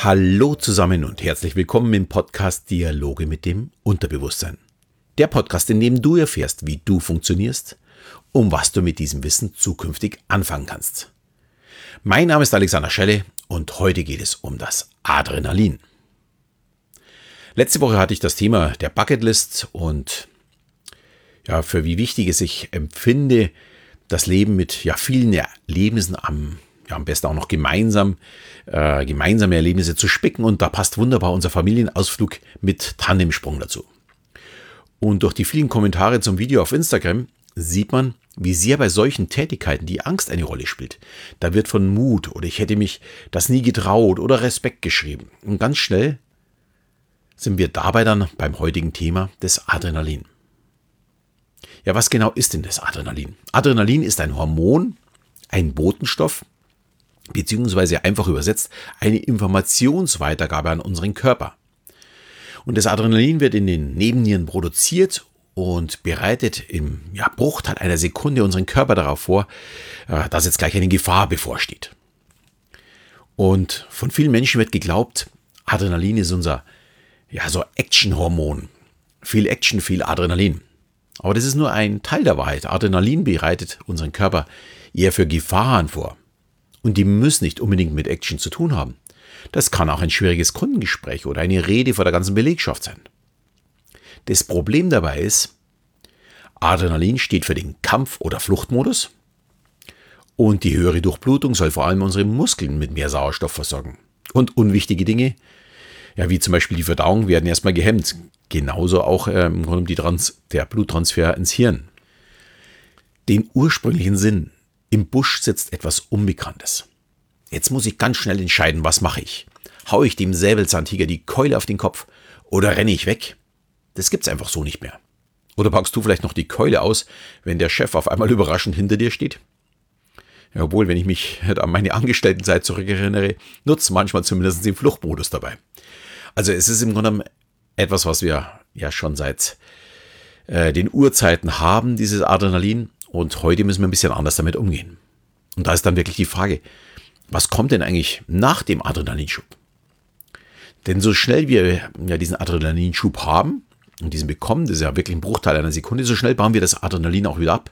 Hallo zusammen und herzlich willkommen im Podcast Dialoge mit dem Unterbewusstsein. Der Podcast, in dem du erfährst, wie du funktionierst, um was du mit diesem Wissen zukünftig anfangen kannst. Mein Name ist Alexander Schelle und heute geht es um das Adrenalin. Letzte Woche hatte ich das Thema der Bucketlist und ja, für wie wichtig es ich empfinde, das Leben mit ja, vielen Erlebnissen am ja, am besten auch noch gemeinsam, äh, gemeinsame Erlebnisse zu spicken. Und da passt wunderbar unser Familienausflug mit Tandemsprung dazu. Und durch die vielen Kommentare zum Video auf Instagram sieht man, wie sehr bei solchen Tätigkeiten die Angst eine Rolle spielt. Da wird von Mut oder ich hätte mich das nie getraut oder Respekt geschrieben. Und ganz schnell sind wir dabei dann beim heutigen Thema des Adrenalin. Ja, was genau ist denn das Adrenalin? Adrenalin ist ein Hormon, ein Botenstoff, beziehungsweise einfach übersetzt eine Informationsweitergabe an unseren Körper. Und das Adrenalin wird in den Nebennieren produziert und bereitet im ja, Bruchteil einer Sekunde unseren Körper darauf vor, äh, dass jetzt gleich eine Gefahr bevorsteht. Und von vielen Menschen wird geglaubt, Adrenalin ist unser ja, so Action-Hormon. Viel Action, viel Adrenalin. Aber das ist nur ein Teil der Wahrheit. Adrenalin bereitet unseren Körper eher für Gefahren vor. Und die müssen nicht unbedingt mit Action zu tun haben. Das kann auch ein schwieriges Kundengespräch oder eine Rede vor der ganzen Belegschaft sein. Das Problem dabei ist, Adrenalin steht für den Kampf- oder Fluchtmodus und die höhere Durchblutung soll vor allem unsere Muskeln mit mehr Sauerstoff versorgen. Und unwichtige Dinge, ja, wie zum Beispiel die Verdauung, werden erstmal gehemmt. Genauso auch äh, Grunde die Trans der Bluttransfer ins Hirn. Den ursprünglichen Sinn im Busch sitzt etwas Unbekanntes. Jetzt muss ich ganz schnell entscheiden, was mache ich? Hau ich dem Säbelzahntiger die Keule auf den Kopf oder renne ich weg? Das gibt's einfach so nicht mehr. Oder packst du vielleicht noch die Keule aus, wenn der Chef auf einmal überraschend hinter dir steht? Ja, obwohl, wenn ich mich an meine Angestelltenzeit zurückerinnere, nutzt manchmal zumindest den Fluchtmodus dabei. Also es ist im Grunde etwas, was wir ja schon seit äh, den Urzeiten haben, dieses Adrenalin. Und heute müssen wir ein bisschen anders damit umgehen. Und da ist dann wirklich die Frage, was kommt denn eigentlich nach dem Adrenalinschub? Denn so schnell wir ja diesen Adrenalinschub haben und diesen bekommen, das ist ja wirklich ein Bruchteil einer Sekunde, so schnell bauen wir das Adrenalin auch wieder ab.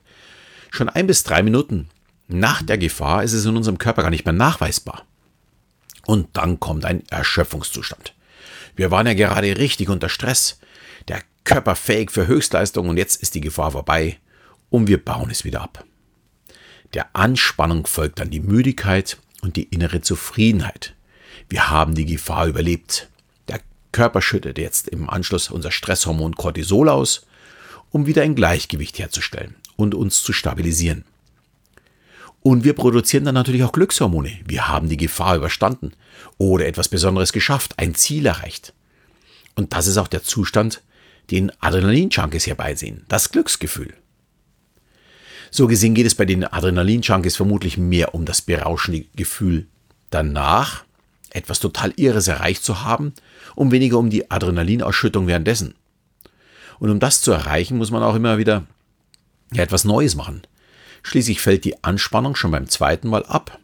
Schon ein bis drei Minuten nach der Gefahr ist es in unserem Körper gar nicht mehr nachweisbar. Und dann kommt ein Erschöpfungszustand. Wir waren ja gerade richtig unter Stress, der Körper fähig für Höchstleistung und jetzt ist die Gefahr vorbei und wir bauen es wieder ab. Der Anspannung folgt dann die Müdigkeit und die innere Zufriedenheit. Wir haben die Gefahr überlebt. Der Körper schüttet jetzt im Anschluss unser Stresshormon Cortisol aus, um wieder ein Gleichgewicht herzustellen und uns zu stabilisieren. Und wir produzieren dann natürlich auch Glückshormone. Wir haben die Gefahr überstanden oder etwas Besonderes geschafft, ein Ziel erreicht. Und das ist auch der Zustand, den Adrenalin-Junkies herbeisehen, das Glücksgefühl. So gesehen geht es bei den Adrenalin-Junkies vermutlich mehr um das berauschende Gefühl danach, etwas total Irres erreicht zu haben, um weniger um die Adrenalinausschüttung währenddessen. Und um das zu erreichen, muss man auch immer wieder ja, etwas Neues machen. Schließlich fällt die Anspannung schon beim zweiten Mal ab.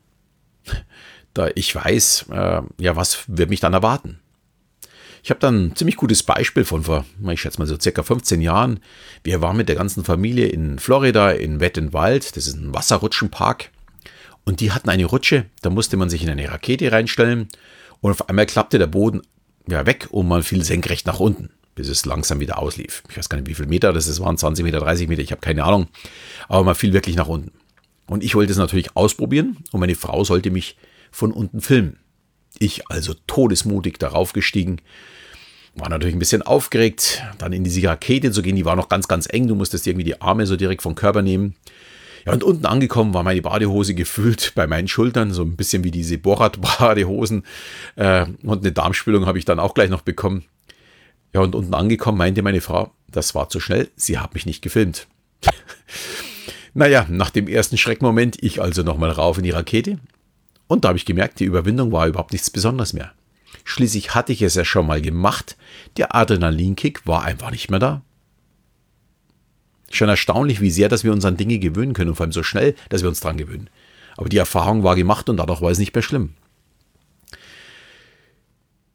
Da ich weiß, äh, ja, was wird mich dann erwarten. Ich habe dann ein ziemlich gutes Beispiel von vor, ich schätze mal so circa 15 Jahren. Wir waren mit der ganzen Familie in Florida, in Wettenwald. Das ist ein Wasserrutschenpark. Und die hatten eine Rutsche, da musste man sich in eine Rakete reinstellen. Und auf einmal klappte der Boden ja, weg und man fiel senkrecht nach unten, bis es langsam wieder auslief. Ich weiß gar nicht, wie viele Meter das waren 20 Meter, 30 Meter, ich habe keine Ahnung. Aber man fiel wirklich nach unten. Und ich wollte es natürlich ausprobieren und meine Frau sollte mich von unten filmen. Ich also todesmutig darauf gestiegen, war natürlich ein bisschen aufgeregt, dann in diese Rakete zu gehen, die war noch ganz, ganz eng, du musstest irgendwie die Arme so direkt vom Körper nehmen. Ja, und unten angekommen war meine Badehose gefüllt bei meinen Schultern, so ein bisschen wie diese Borat-Badehosen. Äh, und eine Darmspülung habe ich dann auch gleich noch bekommen. Ja, und unten angekommen meinte meine Frau, das war zu schnell, sie hat mich nicht gefilmt. naja, nach dem ersten Schreckmoment, ich also nochmal rauf in die Rakete, und da habe ich gemerkt, die Überwindung war überhaupt nichts Besonderes mehr. Schließlich hatte ich es ja schon mal gemacht. Der Adrenalinkick war einfach nicht mehr da. Schon erstaunlich, wie sehr, dass wir uns an Dinge gewöhnen können und vor allem so schnell, dass wir uns dran gewöhnen. Aber die Erfahrung war gemacht und dadurch war es nicht mehr schlimm.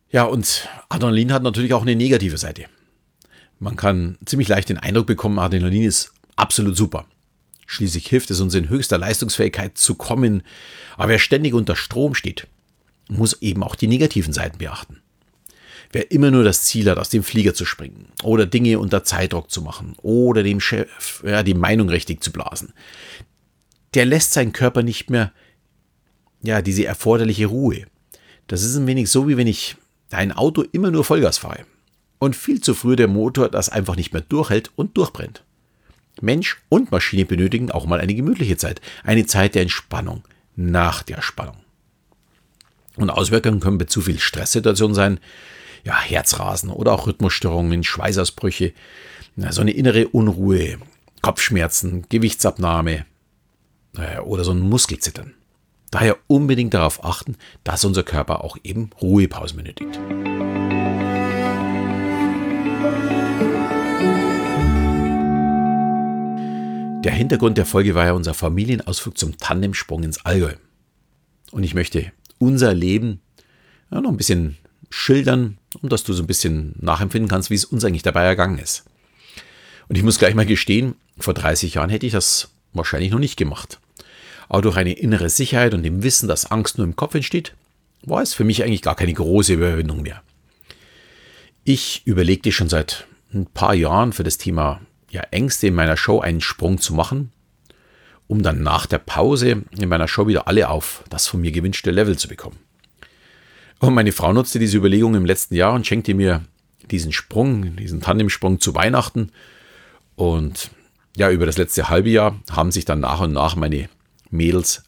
Ja, und Adrenalin hat natürlich auch eine negative Seite. Man kann ziemlich leicht den Eindruck bekommen, Adrenalin ist absolut super. Schließlich hilft es uns in höchster Leistungsfähigkeit zu kommen. Aber wer ständig unter Strom steht, muss eben auch die negativen Seiten beachten. Wer immer nur das Ziel hat, aus dem Flieger zu springen oder Dinge unter Zeitdruck zu machen oder dem Chef ja, die Meinung richtig zu blasen, der lässt seinen Körper nicht mehr ja, diese erforderliche Ruhe. Das ist ein wenig so, wie wenn ich ein Auto immer nur Vollgas fahre und viel zu früh der Motor das einfach nicht mehr durchhält und durchbrennt. Mensch und Maschine benötigen auch mal eine gemütliche Zeit, eine Zeit der Entspannung nach der Spannung. Und Auswirkungen können bei zu viel Stresssituationen sein, ja, Herzrasen oder auch Rhythmusstörungen, Schweißausbrüche, so eine innere Unruhe, Kopfschmerzen, Gewichtsabnahme äh, oder so ein Muskelzittern. Daher unbedingt darauf achten, dass unser Körper auch eben Ruhepausen benötigt. Der Hintergrund der Folge war ja unser Familienausflug zum Tandemsprung ins Allgäu. Und ich möchte unser Leben ja, noch ein bisschen schildern, um dass du so ein bisschen nachempfinden kannst, wie es uns eigentlich dabei ergangen ist. Und ich muss gleich mal gestehen, vor 30 Jahren hätte ich das wahrscheinlich noch nicht gemacht. Aber durch eine innere Sicherheit und dem Wissen, dass Angst nur im Kopf entsteht, war es für mich eigentlich gar keine große Überwindung mehr. Ich überlegte schon seit ein paar Jahren für das Thema ja, Ängste in meiner Show einen Sprung zu machen, um dann nach der Pause in meiner Show wieder alle auf das von mir gewünschte Level zu bekommen. Und meine Frau nutzte diese Überlegung im letzten Jahr und schenkte mir diesen Sprung, diesen Tandemsprung zu Weihnachten. Und ja, über das letzte halbe Jahr haben sich dann nach und nach meine Mädels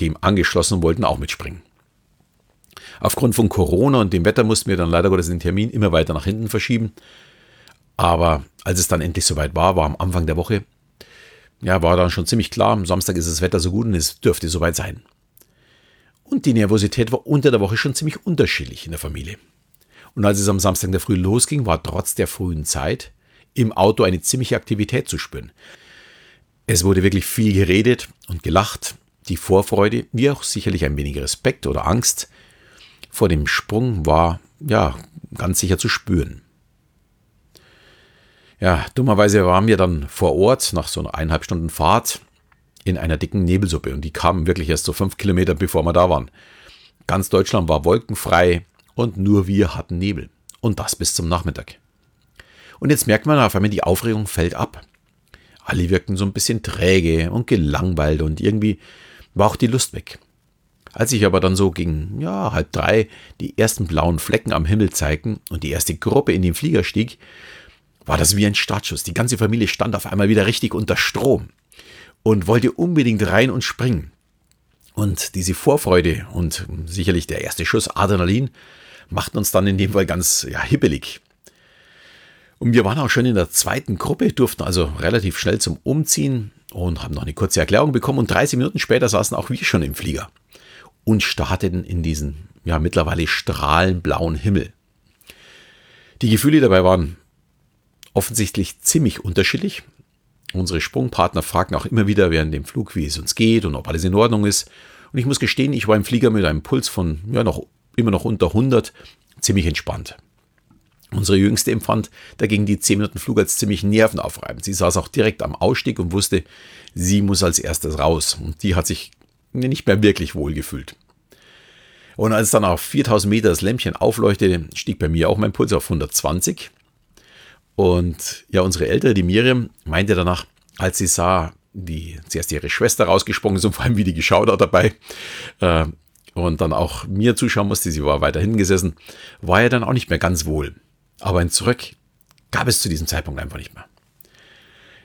dem angeschlossen und wollten auch mitspringen. Aufgrund von Corona und dem Wetter mussten wir dann leider Gottes den Termin immer weiter nach hinten verschieben. Aber als es dann endlich soweit war, war am Anfang der Woche, ja, war dann schon ziemlich klar, am Samstag ist das Wetter so gut und es dürfte soweit sein. Und die Nervosität war unter der Woche schon ziemlich unterschiedlich in der Familie. Und als es am Samstag der Früh losging, war trotz der frühen Zeit im Auto eine ziemliche Aktivität zu spüren. Es wurde wirklich viel geredet und gelacht. Die Vorfreude, wie auch sicherlich ein wenig Respekt oder Angst vor dem Sprung war ja ganz sicher zu spüren. Ja, dummerweise waren wir dann vor Ort nach so einer eineinhalb Stunden Fahrt in einer dicken Nebelsuppe und die kamen wirklich erst so fünf Kilometer bevor wir da waren. Ganz Deutschland war wolkenfrei und nur wir hatten Nebel. Und das bis zum Nachmittag. Und jetzt merkt man auf einmal, die Aufregung fällt ab. Alle wirkten so ein bisschen träge und gelangweilt und irgendwie war auch die Lust weg. Als ich aber dann so gegen ja, halb drei die ersten blauen Flecken am Himmel zeigten und die erste Gruppe in den Flieger stieg, war das wie ein Startschuss. Die ganze Familie stand auf einmal wieder richtig unter Strom und wollte unbedingt rein und springen. Und diese Vorfreude und sicherlich der erste Schuss Adrenalin machten uns dann in dem Fall ganz ja, hippelig. Und wir waren auch schon in der zweiten Gruppe, durften also relativ schnell zum Umziehen und haben noch eine kurze Erklärung bekommen. Und 30 Minuten später saßen auch wir schon im Flieger und starteten in diesen ja mittlerweile strahlenblauen Himmel. Die Gefühle dabei waren offensichtlich ziemlich unterschiedlich. Unsere Sprungpartner fragten auch immer wieder während dem Flug, wie es uns geht und ob alles in Ordnung ist. Und ich muss gestehen, ich war im Flieger mit einem Puls von ja noch immer noch unter 100 ziemlich entspannt. Unsere Jüngste empfand dagegen die 10 Minuten Flug als ziemlich nervenaufreibend. Sie saß auch direkt am Ausstieg und wusste, sie muss als erstes raus. Und die hat sich nicht mehr wirklich wohl gefühlt. Und als dann auf 4000 Meter das Lämpchen aufleuchtete, stieg bei mir auch mein Puls auf 120. Und ja, unsere Ältere, die Miriam, meinte danach, als sie sah, wie zuerst ihre Schwester rausgesprungen ist und vor allem wie die geschaut hat dabei äh, und dann auch mir zuschauen musste, sie war weiter hinten gesessen, war er dann auch nicht mehr ganz wohl. Aber ein Zurück gab es zu diesem Zeitpunkt einfach nicht mehr.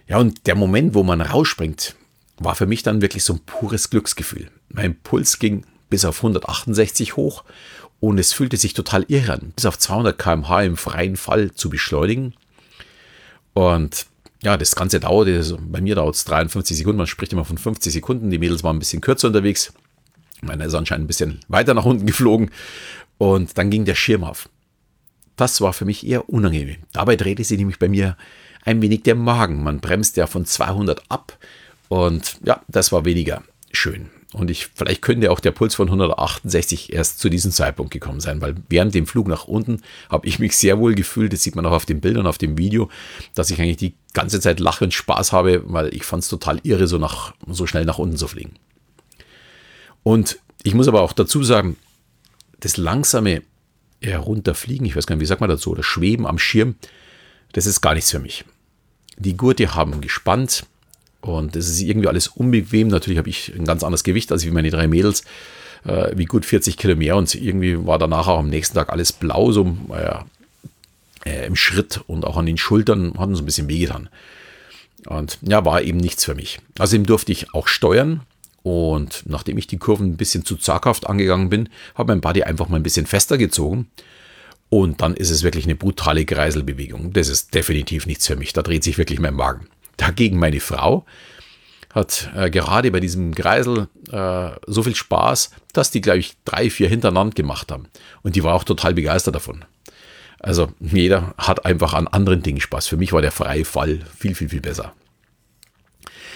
Ja, und der Moment, wo man rausspringt, war für mich dann wirklich so ein pures Glücksgefühl. Mein Puls ging bis auf 168 hoch und es fühlte sich total irre an, bis auf 200 km/h im freien Fall zu beschleunigen und ja, das Ganze dauerte, bei mir dauert es 53 Sekunden, man spricht immer von 50 Sekunden. Die Mädels waren ein bisschen kürzer unterwegs. Meiner ist anscheinend ein bisschen weiter nach unten geflogen. Und dann ging der Schirm auf. Das war für mich eher unangenehm. Dabei drehte sich nämlich bei mir ein wenig der Magen. Man bremst ja von 200 ab. Und ja, das war weniger schön. Und ich, vielleicht könnte auch der Puls von 168 erst zu diesem Zeitpunkt gekommen sein, weil während dem Flug nach unten habe ich mich sehr wohl gefühlt. Das sieht man auch auf den Bildern, auf dem Video, dass ich eigentlich die ganze Zeit Lache und Spaß habe, weil ich fand es total irre, so, nach, so schnell nach unten zu fliegen. Und ich muss aber auch dazu sagen, das langsame Herunterfliegen, ich weiß gar nicht, wie sagt man dazu, oder Schweben am Schirm, das ist gar nichts für mich. Die Gurte haben gespannt, und es ist irgendwie alles unbequem. Natürlich habe ich ein ganz anderes Gewicht als wie meine drei Mädels, äh, wie gut 40 Kilo mehr. Und irgendwie war danach auch am nächsten Tag alles blau, so äh, im Schritt und auch an den Schultern hatten so ein bisschen wehgetan. Und ja, war eben nichts für mich. Außerdem durfte ich auch steuern. Und nachdem ich die Kurven ein bisschen zu zaghaft angegangen bin, habe mein Body einfach mal ein bisschen fester gezogen. Und dann ist es wirklich eine brutale Kreiselbewegung. Das ist definitiv nichts für mich. Da dreht sich wirklich mein Magen. Dagegen meine Frau hat äh, gerade bei diesem Kreisel äh, so viel Spaß, dass die, glaube ich, drei, vier hintereinander gemacht haben. Und die war auch total begeistert davon. Also jeder hat einfach an anderen Dingen Spaß. Für mich war der freie Fall viel, viel, viel besser.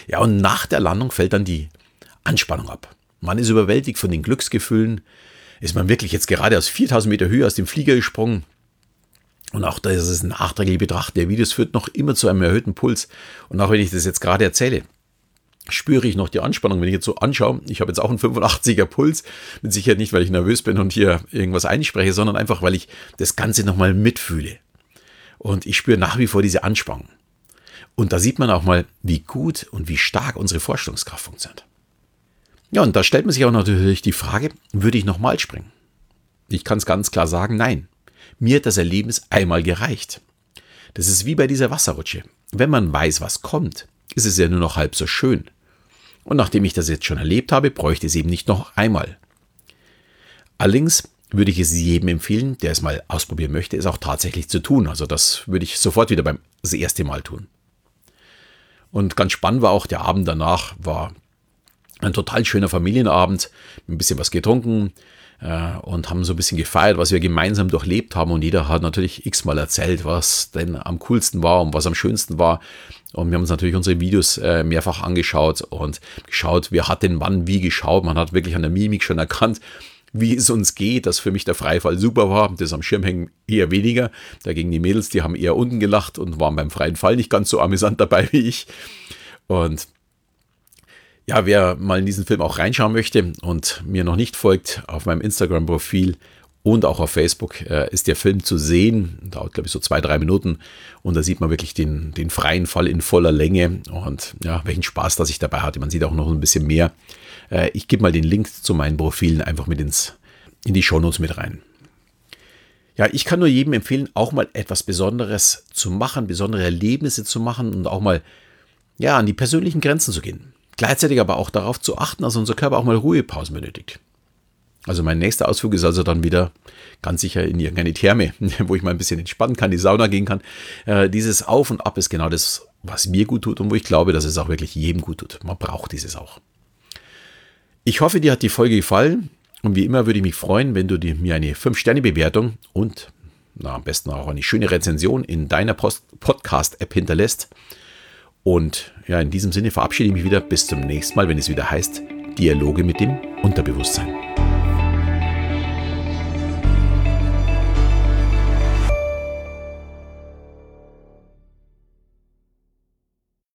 Ja, und nach der Landung fällt dann die Anspannung ab. Man ist überwältigt von den Glücksgefühlen. Ist man wirklich jetzt gerade aus 4000 Meter Höhe aus dem Flieger gesprungen? Und auch das ist ein nachträglich Betrachten der Videos führt noch immer zu einem erhöhten Puls. Und auch wenn ich das jetzt gerade erzähle, spüre ich noch die Anspannung, wenn ich jetzt so anschaue. Ich habe jetzt auch einen 85er Puls. Mit Sicherheit nicht, weil ich nervös bin und hier irgendwas einspreche, sondern einfach, weil ich das Ganze nochmal mitfühle. Und ich spüre nach wie vor diese Anspannung. Und da sieht man auch mal, wie gut und wie stark unsere Vorstellungskraft funktioniert. Ja, und da stellt man sich auch natürlich die Frage, würde ich nochmal springen? Ich kann es ganz klar sagen, nein. Mir hat das Erlebnis einmal gereicht. Das ist wie bei dieser Wasserrutsche. Wenn man weiß, was kommt, ist es ja nur noch halb so schön. Und nachdem ich das jetzt schon erlebt habe, bräuchte es eben nicht noch einmal. Allerdings würde ich es jedem empfehlen, der es mal ausprobieren möchte, es auch tatsächlich zu tun. Also das würde ich sofort wieder beim das erste Mal tun. Und ganz spannend war auch der Abend danach, war ein total schöner Familienabend, ein bisschen was getrunken, und haben so ein bisschen gefeiert, was wir gemeinsam durchlebt haben. Und jeder hat natürlich x-mal erzählt, was denn am coolsten war und was am schönsten war. Und wir haben uns natürlich unsere Videos äh, mehrfach angeschaut und geschaut, wer hat denn wann wie geschaut. Man hat wirklich an der Mimik schon erkannt, wie es uns geht, dass für mich der Freifall super war, das am Schirm hängen eher weniger. Dagegen die Mädels, die haben eher unten gelacht und waren beim freien Fall nicht ganz so amüsant dabei wie ich. Und ja, wer mal in diesen Film auch reinschauen möchte und mir noch nicht folgt, auf meinem Instagram-Profil und auch auf Facebook äh, ist der Film zu sehen. Dauert, glaube ich, so zwei, drei Minuten. Und da sieht man wirklich den, den freien Fall in voller Länge und ja, welchen Spaß, dass ich dabei hatte. Man sieht auch noch ein bisschen mehr. Äh, ich gebe mal den Link zu meinen Profilen einfach mit ins, in die Shownotes mit rein. Ja, ich kann nur jedem empfehlen, auch mal etwas Besonderes zu machen, besondere Erlebnisse zu machen und auch mal ja, an die persönlichen Grenzen zu gehen. Gleichzeitig aber auch darauf zu achten, dass unser Körper auch mal Ruhepausen benötigt. Also mein nächster Ausflug ist also dann wieder ganz sicher in irgendeine Therme, wo ich mal ein bisschen entspannen kann, die Sauna gehen kann. Äh, dieses Auf und Ab ist genau das, was mir gut tut und wo ich glaube, dass es auch wirklich jedem gut tut. Man braucht dieses auch. Ich hoffe, dir hat die Folge gefallen und wie immer würde ich mich freuen, wenn du mir eine 5-Sterne-Bewertung und na, am besten auch eine schöne Rezension in deiner Podcast-App hinterlässt. Und ja, in diesem Sinne verabschiede ich mich wieder. Bis zum nächsten Mal, wenn es wieder heißt Dialoge mit dem Unterbewusstsein.